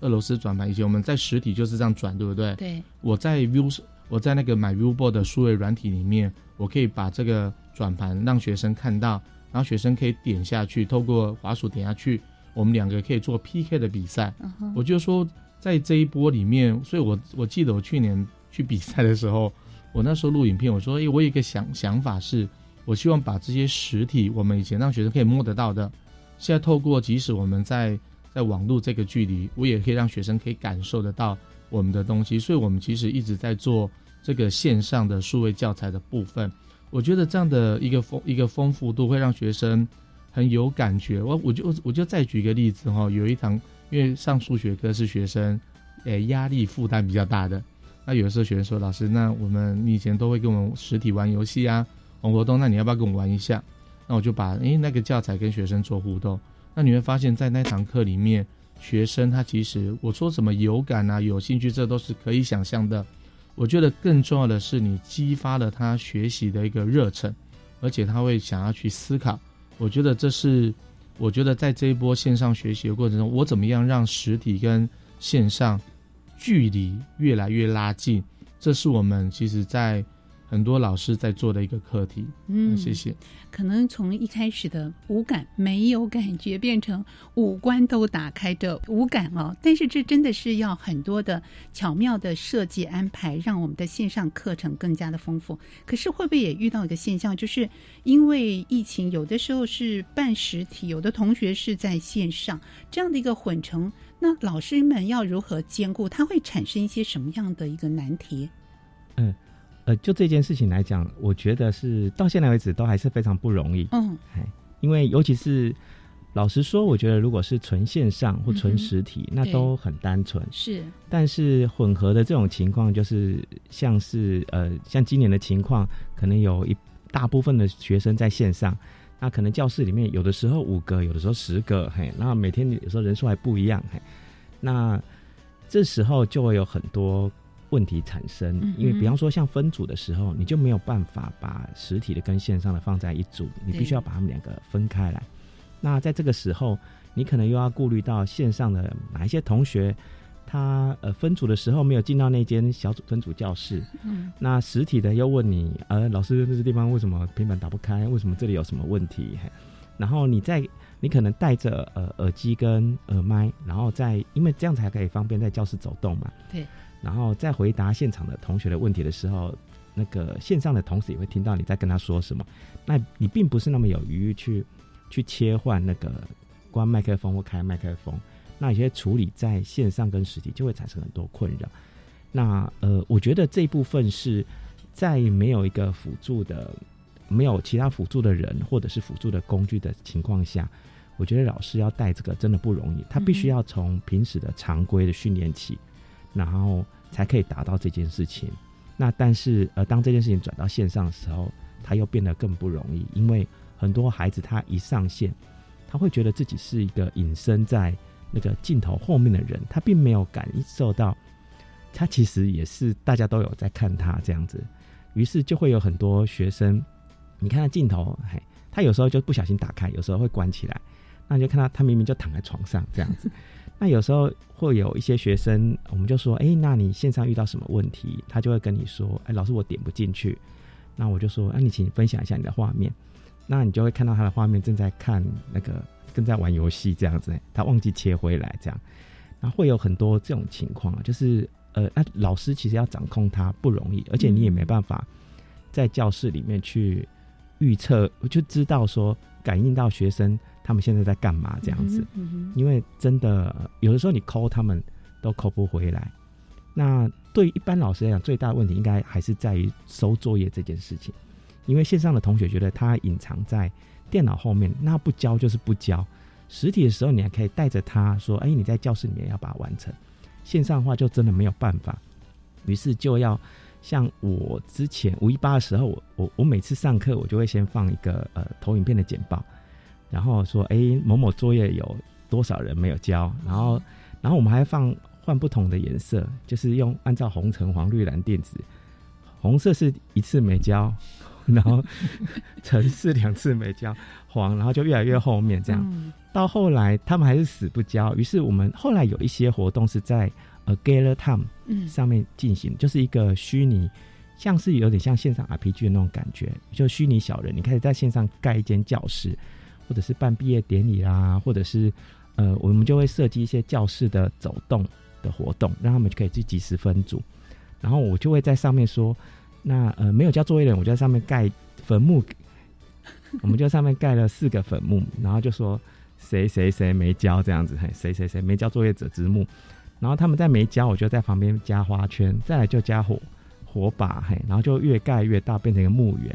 Speaker 7: 俄罗斯转盘，以前我们在实体就是这样转，对不对？
Speaker 2: 对。
Speaker 7: 我在 View，我在那个 My Viewboard 的数位软体里面，我可以把这个。转盘让学生看到，然后学生可以点下去，透过滑鼠点下去，我们两个可以做 PK 的比赛。我就说，在这一波里面，所以我我记得我去年去比赛的时候，我那时候录影片，我说，哎，我有一个想想法是，我希望把这些实体我们以前让学生可以摸得到的，现在透过即使我们在在网络这个距离，我也可以让学生可以感受得到我们的东西。所以，我们其实一直在做这个线上的数位教材的部分。我觉得这样的一个丰一个丰富度会让学生很有感觉。我我就我就再举一个例子哈，有一堂因为上数学课是学生，诶压力负担比较大的。那有的时候学生说：“老师，那我们以前都会跟我们实体玩游戏啊，玩活动，那你要不要跟我玩一下？”那我就把诶那个教材跟学生做互动。那你会发现在那堂课里面，学生他其实我说什么有感啊、有兴趣，这都是可以想象的。我觉得更重要的是，你激发了他学习的一个热忱，而且他会想要去思考。我觉得这是，我觉得在这一波线上学习的过程中，我怎么样让实体跟线上距离越来越拉近？这是我们其实，在。很多老师在做的一个课题，嗯，谢谢。
Speaker 2: 可能从一开始的无感、没有感觉，变成五官都打开的无感哦。但是这真的是要很多的巧妙的设计安排，让我们的线上课程更加的丰富。可是会不会也遇到一个现象，就是因为疫情，有的时候是办实体，有的同学是在线上，这样的一个混成，那老师们要如何兼顾？它会产生一些什么样的一个难题？
Speaker 6: 嗯。呃，就这件事情来讲，我觉得是到现在为止都还是非常不容易。嗯，因为尤其是老实说，我觉得如果是纯线上或纯实体，那都很单纯。
Speaker 2: 是，
Speaker 6: 但是混合的这种情况，就是像是呃，像今年的情况，可能有一大部分的学生在线上，那可能教室里面有的时候五个，有的时候十个，嘿，那每天有时候人数还不一样，嘿，那这时候就会有很多。问题产生，因为比方说像分组的时候，你就没有办法把实体的跟线上的放在一组，你必须要把他们两个分开来。那在这个时候，你可能又要顾虑到线上的哪一些同学，他呃分组的时候没有进到那间小组分组教室，嗯，那实体的又问你，呃，老师这个地方为什么平板打不开？为什么这里有什么问题？然后你在你可能带着呃耳机跟耳麦，然后在因为这样才可以方便在教室走动嘛，
Speaker 2: 对。
Speaker 6: 然后在回答现场的同学的问题的时候，那个线上的同事也会听到你在跟他说什么。那你并不是那么有余去去切换那个关麦克风或开麦克风。那有些处理在线上跟实体就会产生很多困扰。那呃，我觉得这一部分是在没有一个辅助的、没有其他辅助的人或者是辅助的工具的情况下，我觉得老师要带这个真的不容易。他必须要从平时的常规的训练起。然后才可以达到这件事情。那但是，呃，当这件事情转到线上的时候，他又变得更不容易，因为很多孩子他一上线，他会觉得自己是一个隐身在那个镜头后面的人，他并没有感受到，他其实也是大家都有在看他这样子。于是就会有很多学生，你看他镜头，嘿。他有时候就不小心打开，有时候会关起来，那你就看到他明明就躺在床上这样子。那有时候会有一些学生，我们就说，哎，那你线上遇到什么问题？他就会跟你说，哎，老师我点不进去。那我就说，那你请分享一下你的画面。那你就会看到他的画面正在看那个，正在玩游戏这样子，他忘记切回来这样。那会有很多这种情况，就是呃，那老师其实要掌控他不容易，而且你也没办法在教室里面去预测，我就知道说感应到学生。他们现在在干嘛？这样子，因为真的有的时候你抠他们都抠不回来。那对一般老师来讲，最大的问题应该还是在于收作业这件事情。因为线上的同学觉得他隐藏在电脑后面，那不交就是不交。实体的时候你还可以带着他说：“哎，你在教室里面要把它完成。”线上的话就真的没有办法。于是就要像我之前五一八的时候，我我我每次上课我就会先放一个呃投影片的简报。然后说，哎，某某作业有多少人没有交？然后，然后我们还放换不同的颜色，就是用按照红橙黄绿蓝靛紫，红色是一次没交，然后橙是两次没交，黄然后就越来越后面这样。到后来他们还是死不交，于是我们后来有一些活动是在呃 g a l e r Time 上面进行，就是一个虚拟，像是有点像线上 RPG 的那种感觉，就虚拟小人，你开始在线上盖一间教室。或者是办毕业典礼啦，或者是呃，我们就会设计一些教室的走动的活动，让他们就可以去及时分组。然后我就会在上面说，那呃没有交作业的人，我就在上面盖坟墓。我们就上面盖了四个坟墓，然后就说谁谁谁没交这样子，嘿，谁谁谁没交作业者之墓。然后他们在没交，我就在旁边加花圈，再来就加火火把，嘿，然后就越盖越大，变成一个墓园。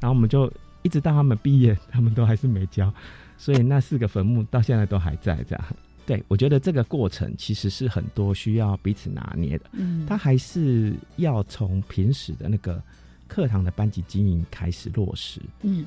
Speaker 6: 然后我们就。一直到他们毕业，他们都还是没交，所以那四个坟墓到现在都还在这样。对我觉得这个过程其实是很多需要彼此拿捏的，嗯，他还是要从平时的那个课堂的班级经营开始落实。
Speaker 2: 嗯，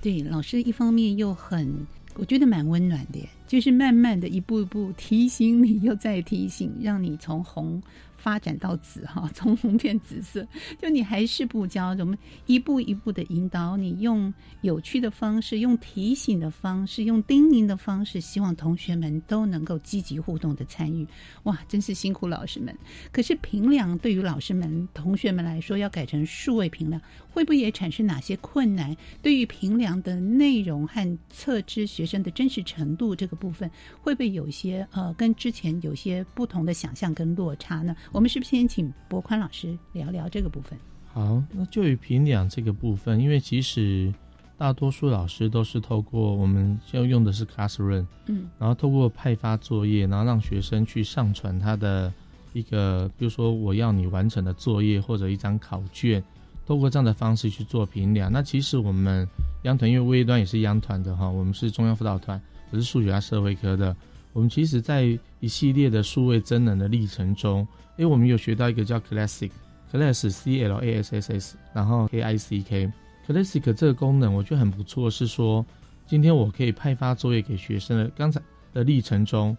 Speaker 2: 对，老师一方面又很，我觉得蛮温暖的，就是慢慢的一步一步提醒你，又再提醒，让你从红。发展到紫哈，从红变紫色，就你还是不教，我们一步一步的引导你，用有趣的方式，用提醒的方式，用叮咛的方式，希望同学们都能够积极互动的参与。哇，真是辛苦老师们！可是平凉对于老师们、同学们来说，要改成数位平凉，会不会也产生哪些困难？对于平凉的内容和测知学生的真实程度这个部分，会不会有一些呃，跟之前有些不同的想象跟落差呢？我们是不是先请博宽老师聊聊这个部分？
Speaker 7: 好，那就以评量这个部分，因为其实大多数老师都是透过我们要用的是 Classroom，嗯，然后透过派发作业，然后让学生去上传他的一个，比如说我要你完成的作业或者一张考卷，透过这样的方式去做评量。那其实我们央团因为微端也是央团的哈，我们是中央辅导团，我是数学加社会科的，我们其实在一系列的数位真能的历程中。因为我们有学到一个叫 Classic，Class C L A S S S，然后 K I C K，Classic 这个功能我觉得很不错，是说今天我可以派发作业给学生的，刚才的历程中，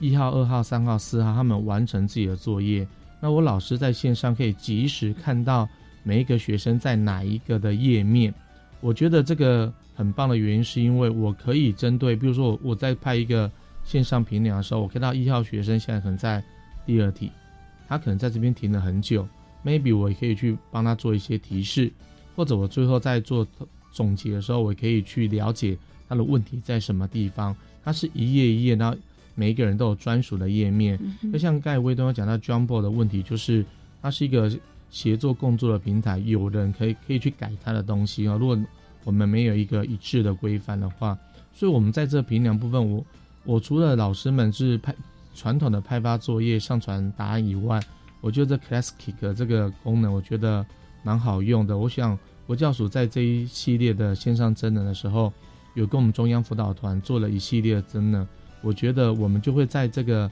Speaker 7: 一号、二号、三号、四号他们完成自己的作业，那我老师在线上可以及时看到每一个学生在哪一个的页面。我觉得这个很棒的原因是因为我可以针对，比如说我在拍一个线上评量的时候，我看到一号学生现在可能在第二题。他可能在这边停了很久，maybe 我也可以去帮他做一些提示，或者我最后在做总结的时候，我可以去了解他的问题在什么地方。它是一页一页，然后每一个人都有专属的页面。就像刚才魏东有讲到 Jumbo 的问题，就是它是一个协作共作的平台，有人可以可以去改他的东西啊。如果我们没有一个一致的规范的话，所以我们在这评量部分，我我除了老师们是派。传统的派发作业、上传答案以外，我觉得这 Classic 这个功能，我觉得蛮好用的。我想国教署在这一系列的线上真人的时候，有跟我们中央辅导团做了一系列的真人。我觉得我们就会在这个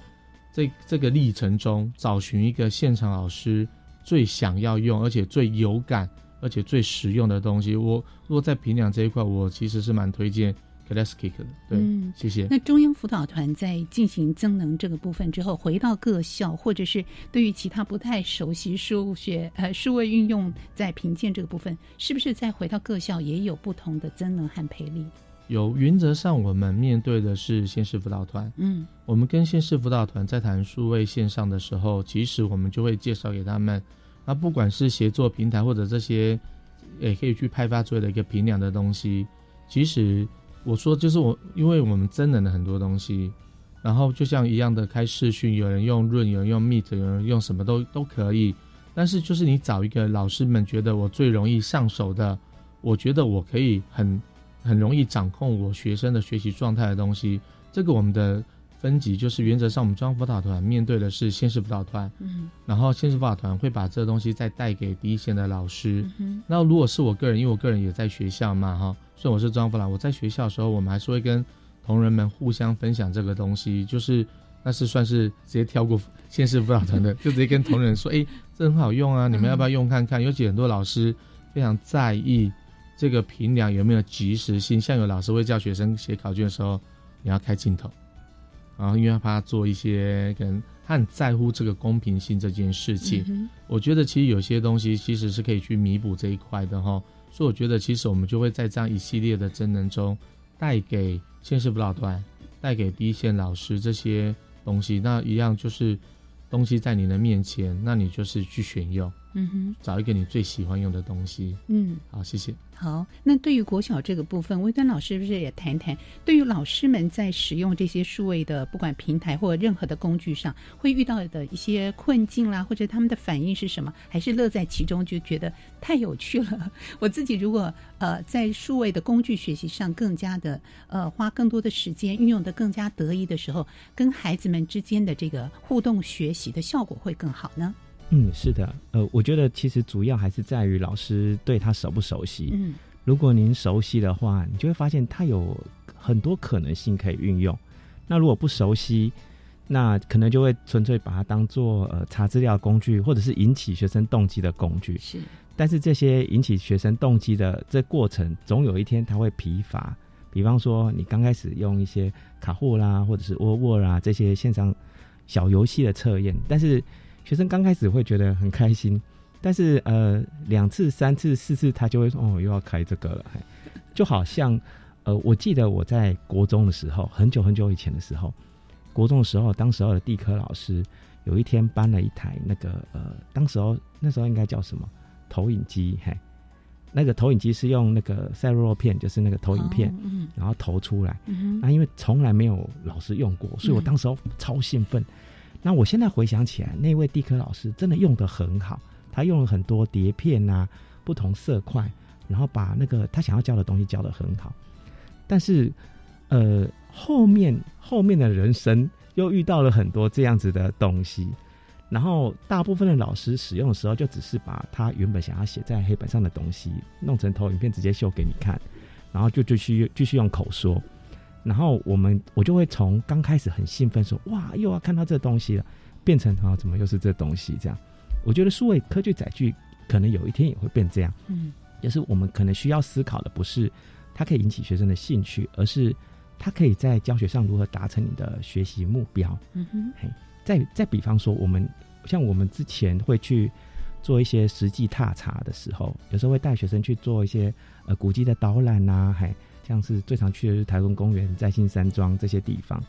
Speaker 7: 这这个历程中，找寻一个现场老师最想要用，而且最有感，而且最实用的东西。我如果在评量这一块，我其实是蛮推荐 classic 的。对，谢谢。
Speaker 2: 那中央辅导团在进行增能这个部分之后，回到各校，或者是对于其他不太熟悉数学呃数位运用在评鉴这个部分，是不是再回到各校也有不同的增能和培力？
Speaker 7: 有，原则上我们面对的是县市辅导团。
Speaker 2: 嗯，
Speaker 7: 我们跟县市辅导团在谈数位线上的时候，其实我们就会介绍给他们。那不管是协作平台或者这些，也可以去派发出来的一个平量的东西。其实我说就是我，因为我们真人的很多东西，然后就像一样的开视讯，有人用润，有人用 Meet，有人用什么都都可以。但是就是你找一个老师们觉得我最容易上手的，我觉得我可以很。很容易掌控我学生的学习状态的东西，这个我们的分级就是原则上，我们中央辅导团面对的是县市辅导团，
Speaker 2: 嗯，
Speaker 7: 然后县市辅导团会把这个东西再带给第一线的老师。
Speaker 2: 嗯，
Speaker 7: 那如果是我个人，因为我个人也在学校嘛，哈，所以我是中央辅导，我在学校的时候，我们还是会跟同仁们互相分享这个东西，就是那是算是直接跳过县市辅导团的，就直接跟同仁说，哎，这很好用啊，你们要不要用看看？尤其很多老师非常在意。这个评量有没有及时性？像有老师会叫学生写考卷的时候，你要开镜头，然后因为怕做一些可能他很在乎这个公平性这件事情。我觉得其实有些东西其实是可以去弥补这一块的哈。所以我觉得其实我们就会在这样一系列的真人中，带给现实辅导团、带给第一线老师这些东西。那一样就是东西在你的面前，那你就是去选用。
Speaker 2: 嗯哼，
Speaker 7: 找一个你最喜欢用的东西。
Speaker 2: 嗯，
Speaker 7: 好，谢谢。
Speaker 2: 好，那对于国小这个部分，微端老师是不是也谈谈？对于老师们在使用这些数位的不管平台或任何的工具上，会遇到的一些困境啦，或者他们的反应是什么？还是乐在其中，就觉得太有趣了？我自己如果呃在数位的工具学习上更加的呃花更多的时间，运用的更加得意的时候，跟孩子们之间的这个互动学习的效果会更好呢？
Speaker 6: 嗯，是的，呃，我觉得其实主要还是在于老师对他熟不熟悉。
Speaker 2: 嗯，
Speaker 6: 如果您熟悉的话，你就会发现他有很多可能性可以运用。那如果不熟悉，那可能就会纯粹把它当做呃查资料工具，或者是引起学生动机的工具。
Speaker 2: 是，
Speaker 6: 但是这些引起学生动机的这过程，总有一天他会疲乏。比方说，你刚开始用一些卡户啦，或者是沃沃啦这些线上小游戏的测验，但是。学生刚开始会觉得很开心，但是呃，两次、三次、四次，他就会说：“哦，又要开这个了。”就好像呃，我记得我在国中的时候，很久很久以前的时候，国中的时候，当时候的地科老师有一天搬了一台那个呃，当时候那时候应该叫什么投影机？嘿，那个投影机是用那个赛洛片，就是那个投影片，然后投出来。那因为从来没有老师用过，所以我当时候超兴奋。那我现在回想起来，那位地科老师真的用的很好，他用了很多碟片啊，不同色块，然后把那个他想要教的东西教的很好。但是，呃，后面后面的人生又遇到了很多这样子的东西，然后大部分的老师使用的时候，就只是把他原本想要写在黑板上的东西弄成投影片直接秀给你看，然后就继续继续用口说。然后我们我就会从刚开始很兴奋说哇又要看到这东西了，变成啊怎么又是这东西这样？我觉得数位科技载具可能有一天也会变这样，
Speaker 2: 嗯，
Speaker 6: 就是我们可能需要思考的不是它可以引起学生的兴趣，而是它可以在教学上如何达成你的学习目标。
Speaker 2: 嗯哼，
Speaker 6: 嘿，再再比方说我们像我们之前会去做一些实际踏查的时候，有时候会带学生去做一些呃古迹的导览呐，嘿。像是最常去的是台中公园、在新山庄这些地方，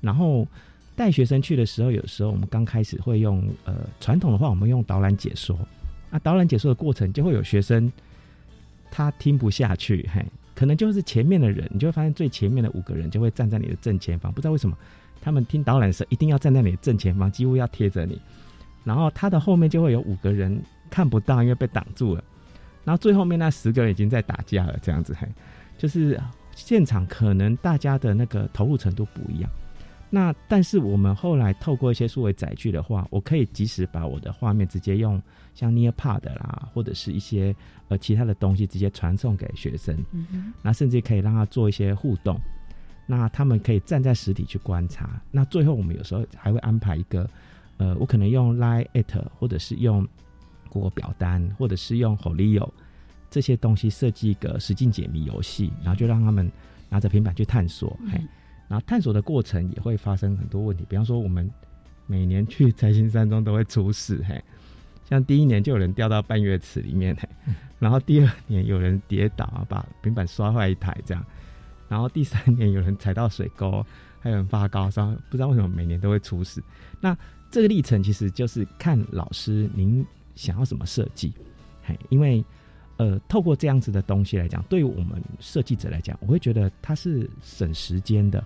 Speaker 6: 然后带学生去的时候，有时候我们刚开始会用呃传统的话，我们用导览解说。啊，导览解说的过程就会有学生他听不下去，嘿，可能就是前面的人，你就会发现最前面的五个人就会站在你的正前方，不知道为什么他们听导览的时候一定要站在你的正前方，几乎要贴着你。然后他的后面就会有五个人看不到，因为被挡住了。然后最后面那十个人已经在打架了，这样子，嘿。就是现场可能大家的那个投入程度不一样，那但是我们后来透过一些数位载具的话，我可以及时把我的画面直接用像 Nearpod 啦，或者是一些呃其他的东西直接传送给学生，那甚至可以让他做一些互动，那他们可以站在实体去观察。那最后我们有时候还会安排一个，呃，我可能用 Line at，或者是用 Google 表单，或者是用 Holio。这些东西设计一个实境解谜游戏，然后就让他们拿着平板去探索，嘿，然后探索的过程也会发生很多问题，比方说我们每年去财星山庄都会出事，嘿，像第一年就有人掉到半月池里面，嘿，然后第二年有人跌倒把平板摔坏一台这样，然后第三年有人踩到水沟，还有人发高烧，不知道为什么每年都会出事。那这个历程其实就是看老师您想要什么设计，嘿，因为。呃，透过这样子的东西来讲，对于我们设计者来讲，我会觉得它是省时间的，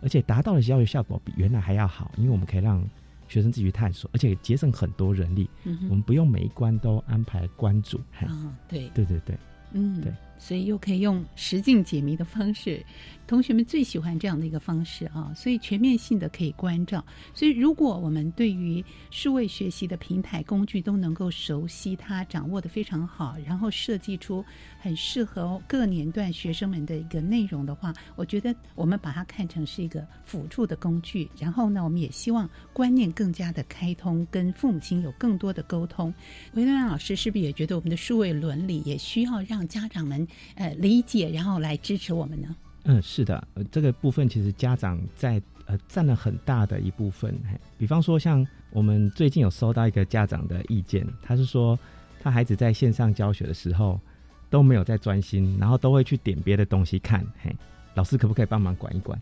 Speaker 6: 而且达到的教育效果比原来还要好，因为我们可以让学生自己去探索，而且节省很多人力。嗯，我们不用每一关都安排关主。
Speaker 2: 啊，对，
Speaker 6: 对对对，
Speaker 2: 嗯，
Speaker 6: 对，
Speaker 2: 所以又可以用实境解谜的方式。同学们最喜欢这样的一个方式啊，所以全面性的可以关照。所以，如果我们对于数位学习的平台工具都能够熟悉它，掌握的非常好，然后设计出很适合各年段学生们的一个内容的话，我觉得我们把它看成是一个辅助的工具。然后呢，我们也希望观念更加的开通，跟父母亲有更多的沟通。韦端老师是不是也觉得我们的数位伦理也需要让家长们呃理解，然后来支持我们呢？
Speaker 6: 嗯，是的，呃，这个部分其实家长在呃占了很大的一部分。比方说，像我们最近有收到一个家长的意见，他是说他孩子在线上教学的时候都没有在专心，然后都会去点别的东西看。嘿，老师可不可以帮忙管一管？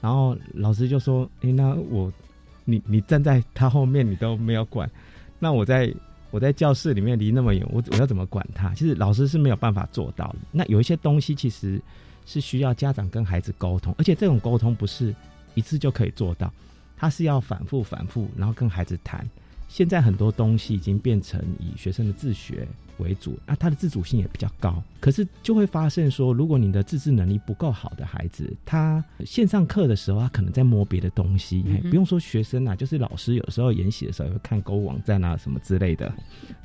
Speaker 6: 然后老师就说：“哎，那我你你站在他后面，你都没有管，那我在我在教室里面离那么远，我我要怎么管他？其实老师是没有办法做到的。那有一些东西其实。”是需要家长跟孩子沟通，而且这种沟通不是一次就可以做到，他是要反复反复，然后跟孩子谈。现在很多东西已经变成以学生的自学。为主，那他的自主性也比较高，可是就会发现说，如果你的自制能力不够好的孩子，他线上课的时候，他可能在摸别的东西，不用说学生啊，就是老师有时候研习的时候也会看购物网站啊什么之类的，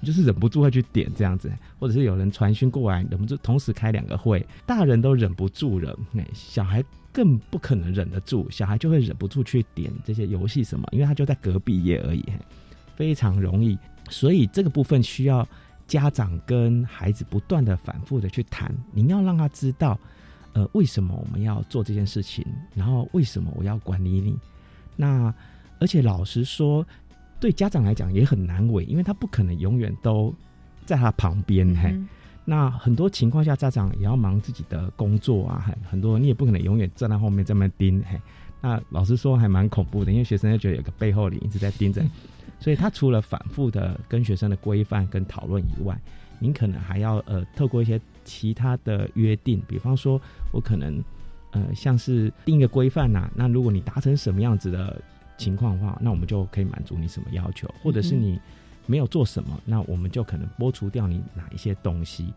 Speaker 6: 就是忍不住会去点这样子，或者是有人传讯过来，忍不住同时开两个会，大人都忍不住了，哎，小孩更不可能忍得住，小孩就会忍不住去点这些游戏什么，因为他就在隔壁页而已，非常容易，所以这个部分需要。家长跟孩子不断的反复的去谈，你要让他知道，呃，为什么我们要做这件事情，然后为什么我要管理你。那而且老实说，对家长来讲也很难为，因为他不可能永远都在他旁边。嘿，那很多情况下，家长也要忙自己的工作啊，很很多你也不可能永远站在后面这么盯。嘿，那老实说还蛮恐怖的，因为学生就觉得有个背后里一直在盯着。所以，他除了反复的跟学生的规范跟讨论以外，您可能还要呃透过一些其他的约定，比方说，我可能呃像是定一个规范呐，那如果你达成什么样子的情况的话，那我们就可以满足你什么要求，或者是你没有做什么，那我们就可能剥除掉你哪一些东西。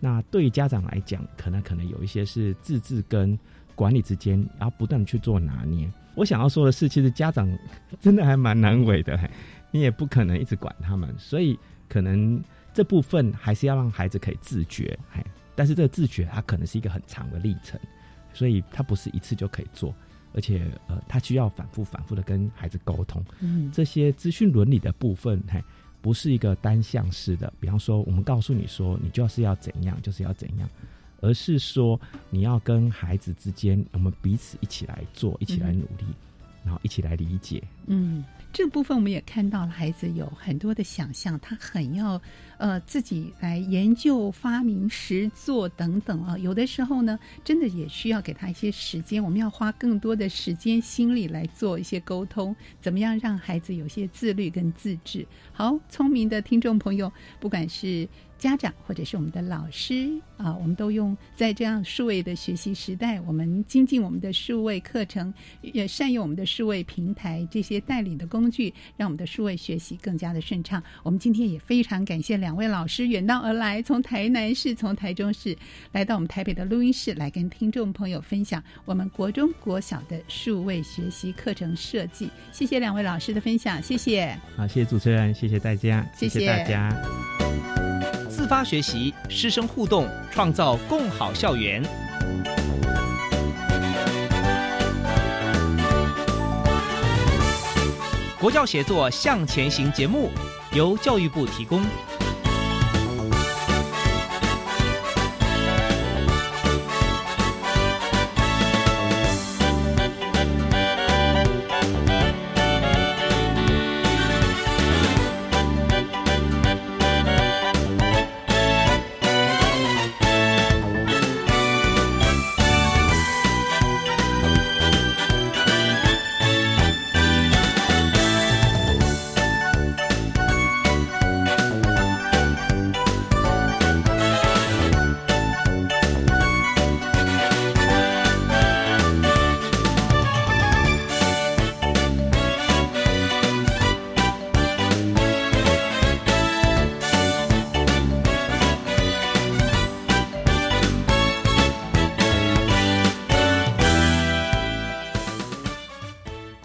Speaker 6: 那对于家长来讲，可能可能有一些是自治跟管理之间，然后不断去做拿捏。我想要说的是，其实家长真的还蛮难为的。你也不可能一直管他们，所以可能这部分还是要让孩子可以自觉，哎，但是这个自觉它可能是一个很长的历程，所以它不是一次就可以做，而且呃，他需要反复反复的跟孩子沟通。嗯，这些资讯伦理的部分，嘿，不是一个单向式的，比方说我们告诉你说你就是要怎样，就是要怎样，而是说你要跟孩子之间，我们彼此一起来做，一起来努力，然后一起来理解。
Speaker 2: 嗯。这部分我们也看到了，孩子有很多的想象，他很要呃自己来研究、发明、实做等等啊。有的时候呢，真的也需要给他一些时间，我们要花更多的时间、心力来做一些沟通，怎么样让孩子有些自律跟自制？好，聪明的听众朋友，不管是。家长或者是我们的老师啊，我们都用在这样数位的学习时代，我们精进我们的数位课程，也善用我们的数位平台这些带领的工具，让我们的数位学习更加的顺畅。我们今天也非常感谢两两位老师远道而来，从台南市、从台中市来到我们台北的录音室，来跟听众朋友分享我们国中国小的数位学习课程设计。谢谢两位老师的分享，谢谢。
Speaker 6: 好，谢谢主持人，谢谢大家，
Speaker 2: 谢谢
Speaker 6: 大家。
Speaker 1: 自发学习，师生互动，创造共好校园。国教协作向前行节目由教育部提供。